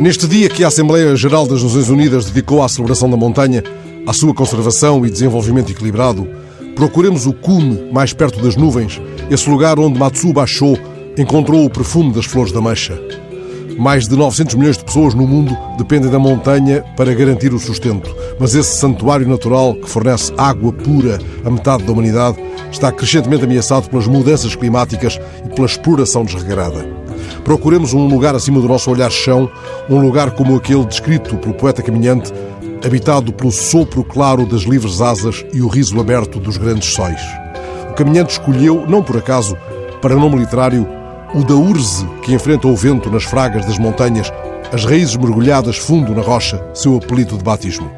Neste dia que a Assembleia Geral das Nações Unidas dedicou à celebração da montanha, à sua conservação e desenvolvimento equilibrado, procuremos o cume mais perto das nuvens, esse lugar onde Matsuba Sho encontrou o perfume das flores da mancha. Mais de 900 milhões de pessoas no mundo dependem da montanha para garantir o sustento, mas esse santuário natural que fornece água pura a metade da humanidade está crescentemente ameaçado pelas mudanças climáticas e pela exploração desregrada. Procuremos um lugar acima do nosso olhar chão, um lugar como aquele descrito pelo poeta caminhante, habitado pelo sopro claro das livres asas e o riso aberto dos grandes sóis. O caminhante escolheu, não por acaso, para nome literário, o da urze que enfrenta o vento nas fragas das montanhas, as raízes mergulhadas fundo na rocha, seu apelido de batismo.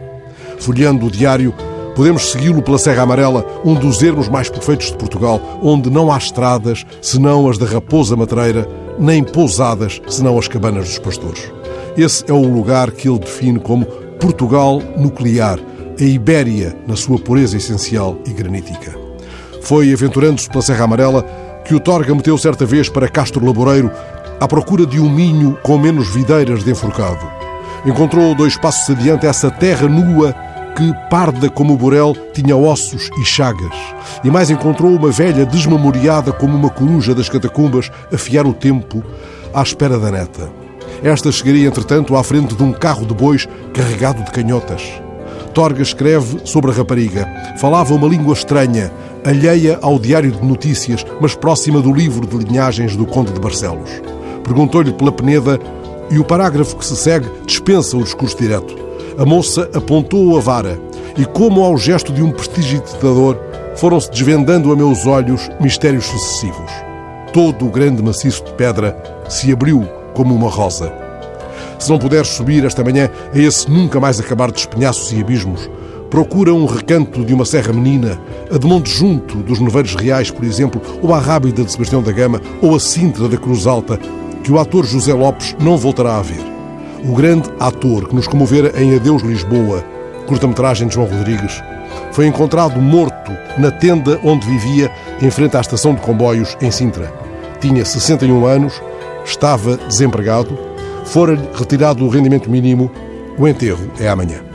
Folheando o diário, podemos segui-lo pela Serra Amarela, um dos ermos mais perfeitos de Portugal, onde não há estradas senão as da Raposa Matreira, nem pousadas senão as cabanas dos pastores. Esse é o lugar que ele define como Portugal nuclear, a Ibéria na sua pureza essencial e granítica. Foi aventurando-se pela Serra Amarela que o Torga meteu certa vez para Castro Laboreiro à procura de um minho com menos videiras de enforcado. Encontrou dois passos adiante essa terra nua que, parda como o burel, tinha ossos e chagas. E mais encontrou uma velha desmemoriada como uma coruja das catacumbas a fiar o tempo à espera da neta. Esta chegaria, entretanto, à frente de um carro de bois carregado de canhotas. Torga escreve sobre a rapariga. Falava uma língua estranha, alheia ao diário de notícias, mas próxima do livro de linhagens do Conde de Barcelos. Perguntou-lhe pela Peneda e o parágrafo que se segue dispensa o discurso direto. A moça apontou a vara e, como ao gesto de um prestidigitador, foram-se desvendando a meus olhos mistérios sucessivos. Todo o grande maciço de pedra se abriu como uma rosa. Se não puderes subir esta manhã a esse nunca mais acabar de espinhaços e abismos, procura um recanto de uma serra menina, a de Monte Junto dos Neveiros Reais, por exemplo, ou a Rábida de Sebastião da Gama, ou a Sintra da Cruz Alta, que o ator José Lopes não voltará a ver. O grande ator que nos comovera em Adeus Lisboa, curta-metragem de João Rodrigues, foi encontrado morto na tenda onde vivia, em frente à estação de comboios em Sintra. Tinha 61 anos, estava desempregado, fora-lhe retirado o rendimento mínimo. O enterro é amanhã.